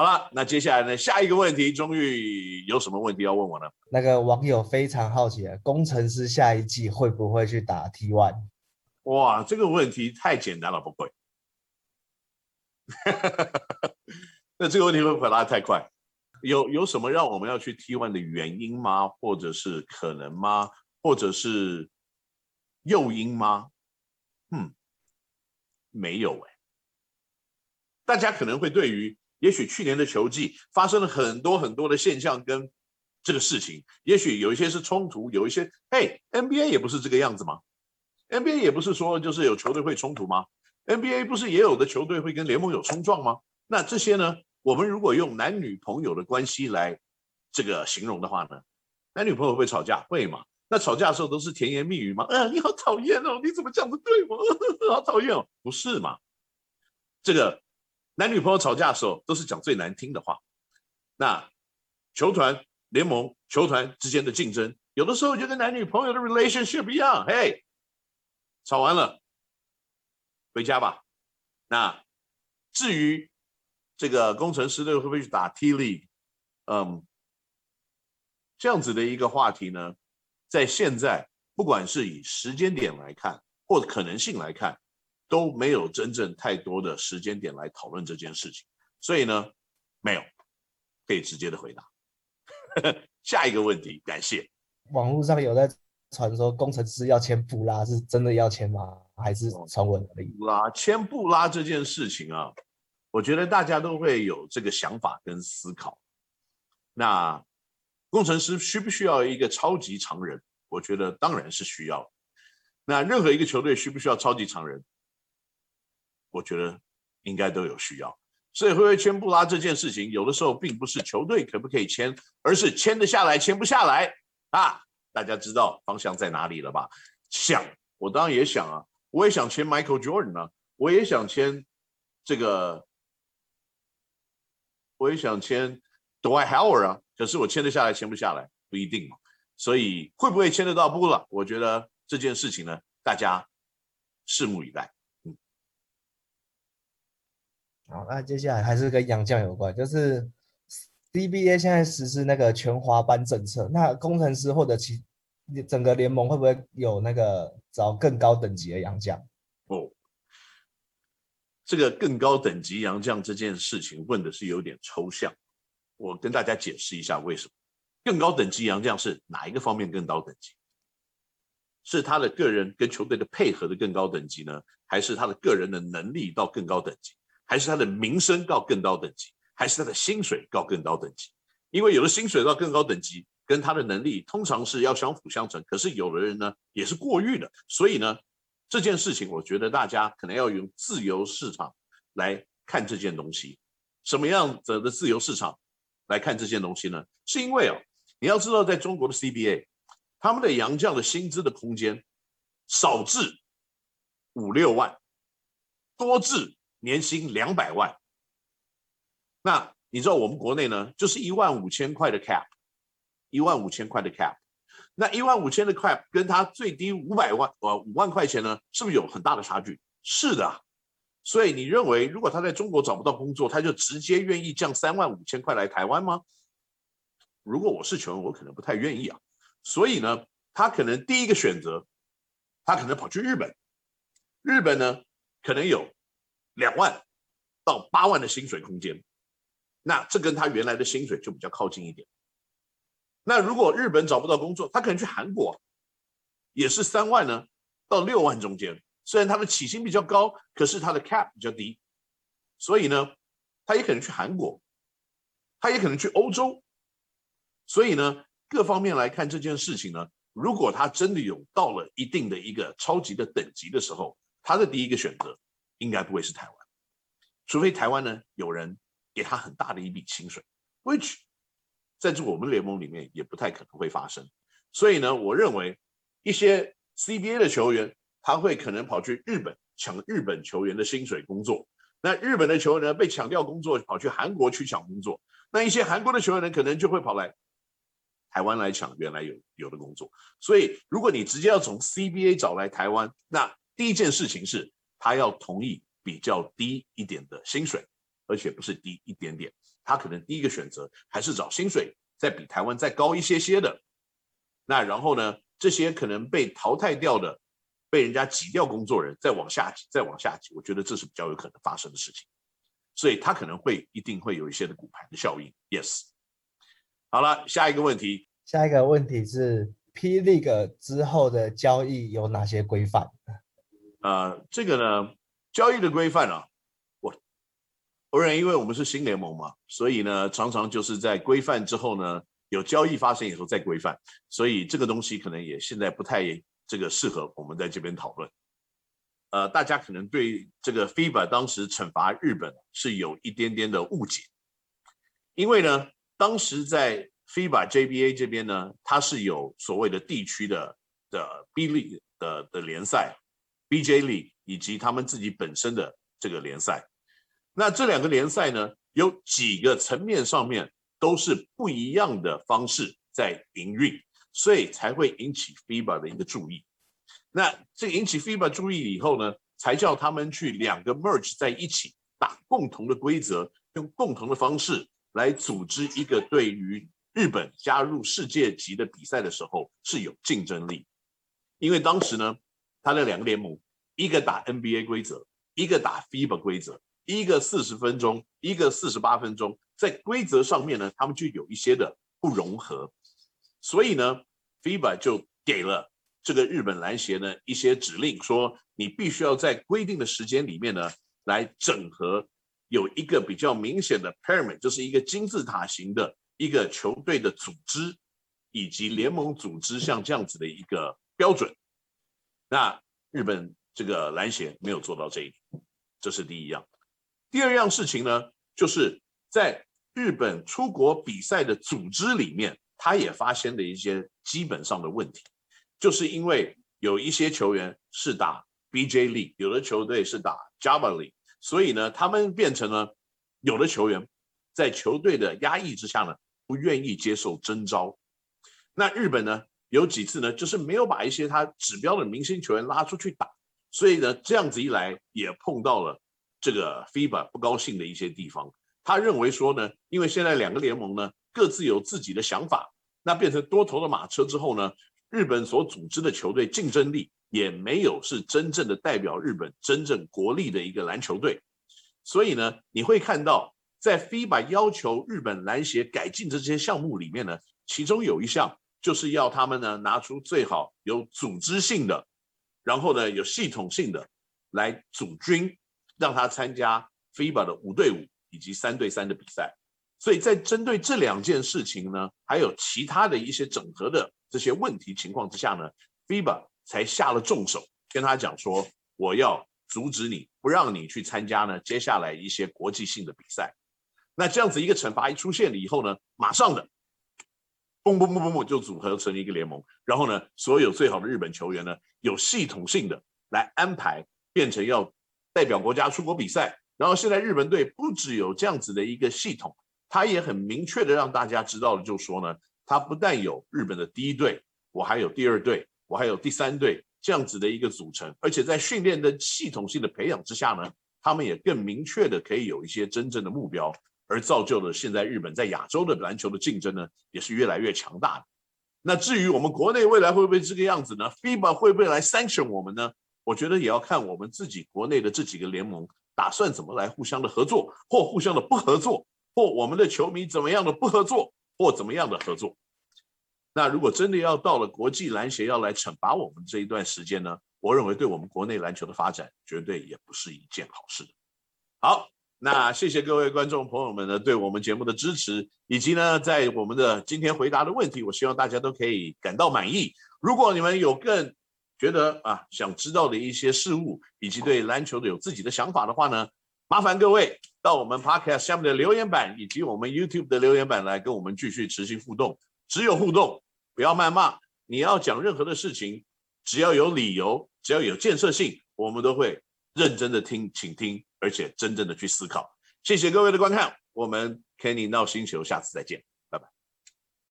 好了，那接下来呢？下一个问题，终于有什么问题要问我呢？那个网友非常好奇，工程师下一季会不会去打 T one？哇，这个问题太简单了，不会。那这个问题会回答太快？有有什么让我们要去 T1 的原因吗？或者是可能吗？或者是诱因吗？嗯，没有哎。大家可能会对于。也许去年的球季发生了很多很多的现象跟这个事情，也许有一些是冲突，有一些，嘿，NBA 也不是这个样子吗？NBA 也不是说就是有球队会冲突吗？NBA 不是也有的球队会跟联盟有冲撞吗？那这些呢？我们如果用男女朋友的关系来这个形容的话呢？男女朋友会吵架，会吗？那吵架的时候都是甜言蜜语吗？嗯、你好讨厌哦，你怎么这样子对我？好讨厌哦，不是吗？这个。男女朋友吵架的时候，都是讲最难听的话。那球团、联盟、球团之间的竞争，有的时候就跟男女朋友的 relationship 一样。嘿，吵完了，回家吧。那至于这个工程师队会不会去打 T League，嗯，这样子的一个话题呢，在现在不管是以时间点来看，或者可能性来看。都没有真正太多的时间点来讨论这件事情，所以呢，没有可以直接的回答。下一个问题，感谢。网络上有在传说工程师要签布拉，是真的要签吗？还是传闻而已？布拉签布拉这件事情啊，我觉得大家都会有这个想法跟思考。那工程师需不需要一个超级常人？我觉得当然是需要。那任何一个球队需不需要超级常人？我觉得应该都有需要，所以会不会签布拉这件事情，有的时候并不是球队可不可以签，而是签得下来签不下来啊！大家知道方向在哪里了吧？想，我当然也想啊，我也想签 Michael Jordan 啊，我也想签这个，我也想签 Dwight Howard 啊，可是我签得下来签不下来不一定嘛，所以会不会签得到布拉？我觉得这件事情呢，大家拭目以待。好，那接下来还是跟洋将有关，就是 CBA 现在实施那个全华班政策，那工程师或者其整个联盟会不会有那个找更高等级的洋将？哦，这个更高等级洋将这件事情问的是有点抽象，我跟大家解释一下为什么。更高等级洋将是哪一个方面更高等级？是他的个人跟球队的配合的更高等级呢，还是他的个人的能力到更高等级？还是他的名声到更高等级，还是他的薪水到更高等级？因为有的薪水到更高等级，跟他的能力通常是要相辅相成。可是有的人呢，也是过誉的。所以呢，这件事情我觉得大家可能要用自由市场来看这件东西。什么样子的自由市场来看这件东西呢？是因为哦，你要知道，在中国的 CBA，他们的洋将的薪资的空间少至五六万，多至。年薪两百万，那你知道我们国内呢，就是一万五千块的 cap，一万五千块的 cap，那一万五千的 cap 跟他最低五百万呃五万块钱呢，是不是有很大的差距？是的，所以你认为如果他在中国找不到工作，他就直接愿意降三万五千块来台湾吗？如果我是球员，我可能不太愿意啊。所以呢，他可能第一个选择，他可能跑去日本，日本呢可能有。两万到八万的薪水空间，那这跟他原来的薪水就比较靠近一点。那如果日本找不到工作，他可能去韩国，也是三万呢到六万中间。虽然他的起薪比较高，可是他的 cap 比较低，所以呢，他也可能去韩国，他也可能去欧洲。所以呢，各方面来看这件事情呢，如果他真的有到了一定的一个超级的等级的时候，他的第一个选择。应该不会是台湾，除非台湾呢有人给他很大的一笔薪水，which 在这我们联盟里面也不太可能会发生。所以呢，我认为一些 CBA 的球员他会可能跑去日本抢日本球员的薪水工作，那日本的球员呢被抢掉工作，跑去韩国去抢工作，那一些韩国的球员呢可能就会跑来台湾来抢原来有有的工作。所以如果你直接要从 CBA 找来台湾，那第一件事情是。他要同意比较低一点的薪水，而且不是低一点点，他可能第一个选择还是找薪水再比台湾再高一些些的。那然后呢，这些可能被淘汰掉的、被人家挤掉工作人，再往下挤，再往下挤，我觉得这是比较有可能发生的事情。所以他可能会一定会有一些的骨牌的效应。Yes。好了，下一个问题。下一个问题是 P League 之后的交易有哪些规范？呃，这个呢，交易的规范啊，我我认，因为我们是新联盟嘛，所以呢，常常就是在规范之后呢，有交易发生以后再规范，所以这个东西可能也现在不太这个适合我们在这边讨论。呃，大家可能对这个 FIBA 当时惩罚日本是有一点点的误解，因为呢，当时在 FIBA JBA 这边呢，它是有所谓的地区的的 B 力的的联赛，BJ League 以及他们自己本身的这个联赛。那这两个联赛呢，有几个层面上面都是不一样的方式在营运，所以才会引起 FIBA 的一个注意。那这引起 FIBA 注意以后呢，才叫他们去两个 merge 在一起，打共同的规则，用共同的方式来组织一个对于日本加入世界级的比赛的时候是有竞争力。因为当时呢，他的两个联盟，一个打 NBA 规则，一个打 FIBA 规则，一个四十分钟，一个四十八分钟，在规则上面呢，他们就有一些的不融合，所以呢，FIBA 就给了。这个日本篮协呢，一些指令说，你必须要在规定的时间里面呢，来整合有一个比较明显的 pyramid，就是一个金字塔型的一个球队的组织以及联盟组织，像这样子的一个标准。那日本这个篮协没有做到这一点，这是第一样。第二样事情呢，就是在日本出国比赛的组织里面，他也发现了一些基本上的问题。就是因为有一些球员是打 BJ League，有的球队是打 Java League，所以呢，他们变成了有的球员在球队的压抑之下呢，不愿意接受征召。那日本呢，有几次呢，就是没有把一些他指标的明星球员拉出去打，所以呢，这样子一来也碰到了这个 FIBA 不高兴的一些地方。他认为说呢，因为现在两个联盟呢各自有自己的想法，那变成多头的马车之后呢，日本所组织的球队竞争力也没有是真正的代表日本真正国力的一个篮球队，所以呢，你会看到在 FIBA 要求日本篮协改进的这些项目里面呢，其中有一项就是要他们呢拿出最好有组织性的，然后呢有系统性的来组军，让他参加 FIBA 的五对五以及三对三的比赛。所以在针对这两件事情呢，还有其他的一些整合的。这些问题情况之下呢，FIBA 才下了重手，跟他讲说，我要阻止你，不让你去参加呢接下来一些国际性的比赛。那这样子一个惩罚一出现了以后呢，马上的，嘣嘣嘣嘣嘣就组合成一个联盟，然后呢，所有最好的日本球员呢，有系统性的来安排，变成要代表国家出国比赛。然后现在日本队不只有这样子的一个系统，他也很明确的让大家知道了，就说呢。他不但有日本的第一队，我还有第二队，我还有第三队这样子的一个组成，而且在训练的系统性的培养之下呢，他们也更明确的可以有一些真正的目标，而造就了现在日本在亚洲的篮球的竞争呢，也是越来越强大的。那至于我们国内未来会不会这个样子呢？FIBA 会不会来 sanction 我们呢？我觉得也要看我们自己国内的这几个联盟打算怎么来互相的合作，或互相的不合作，或我们的球迷怎么样的不合作。或怎么样的合作？那如果真的要到了国际篮协要来惩罚我们这一段时间呢？我认为对我们国内篮球的发展绝对也不是一件好事。好，那谢谢各位观众朋友们呢对我们节目的支持，以及呢在我们的今天回答的问题，我希望大家都可以感到满意。如果你们有更觉得啊想知道的一些事物，以及对篮球的有自己的想法的话呢，麻烦各位到我们 Podcast 下面的留言板，以及我们 YouTube 的留言板来跟我们继续持续互动。只有互动，不要谩骂。你要讲任何的事情，只要有理由，只要有建设性，我们都会认真的听，倾听，而且真正的去思考。谢谢各位的观看，我们 Kenny 闹星球，下次再见。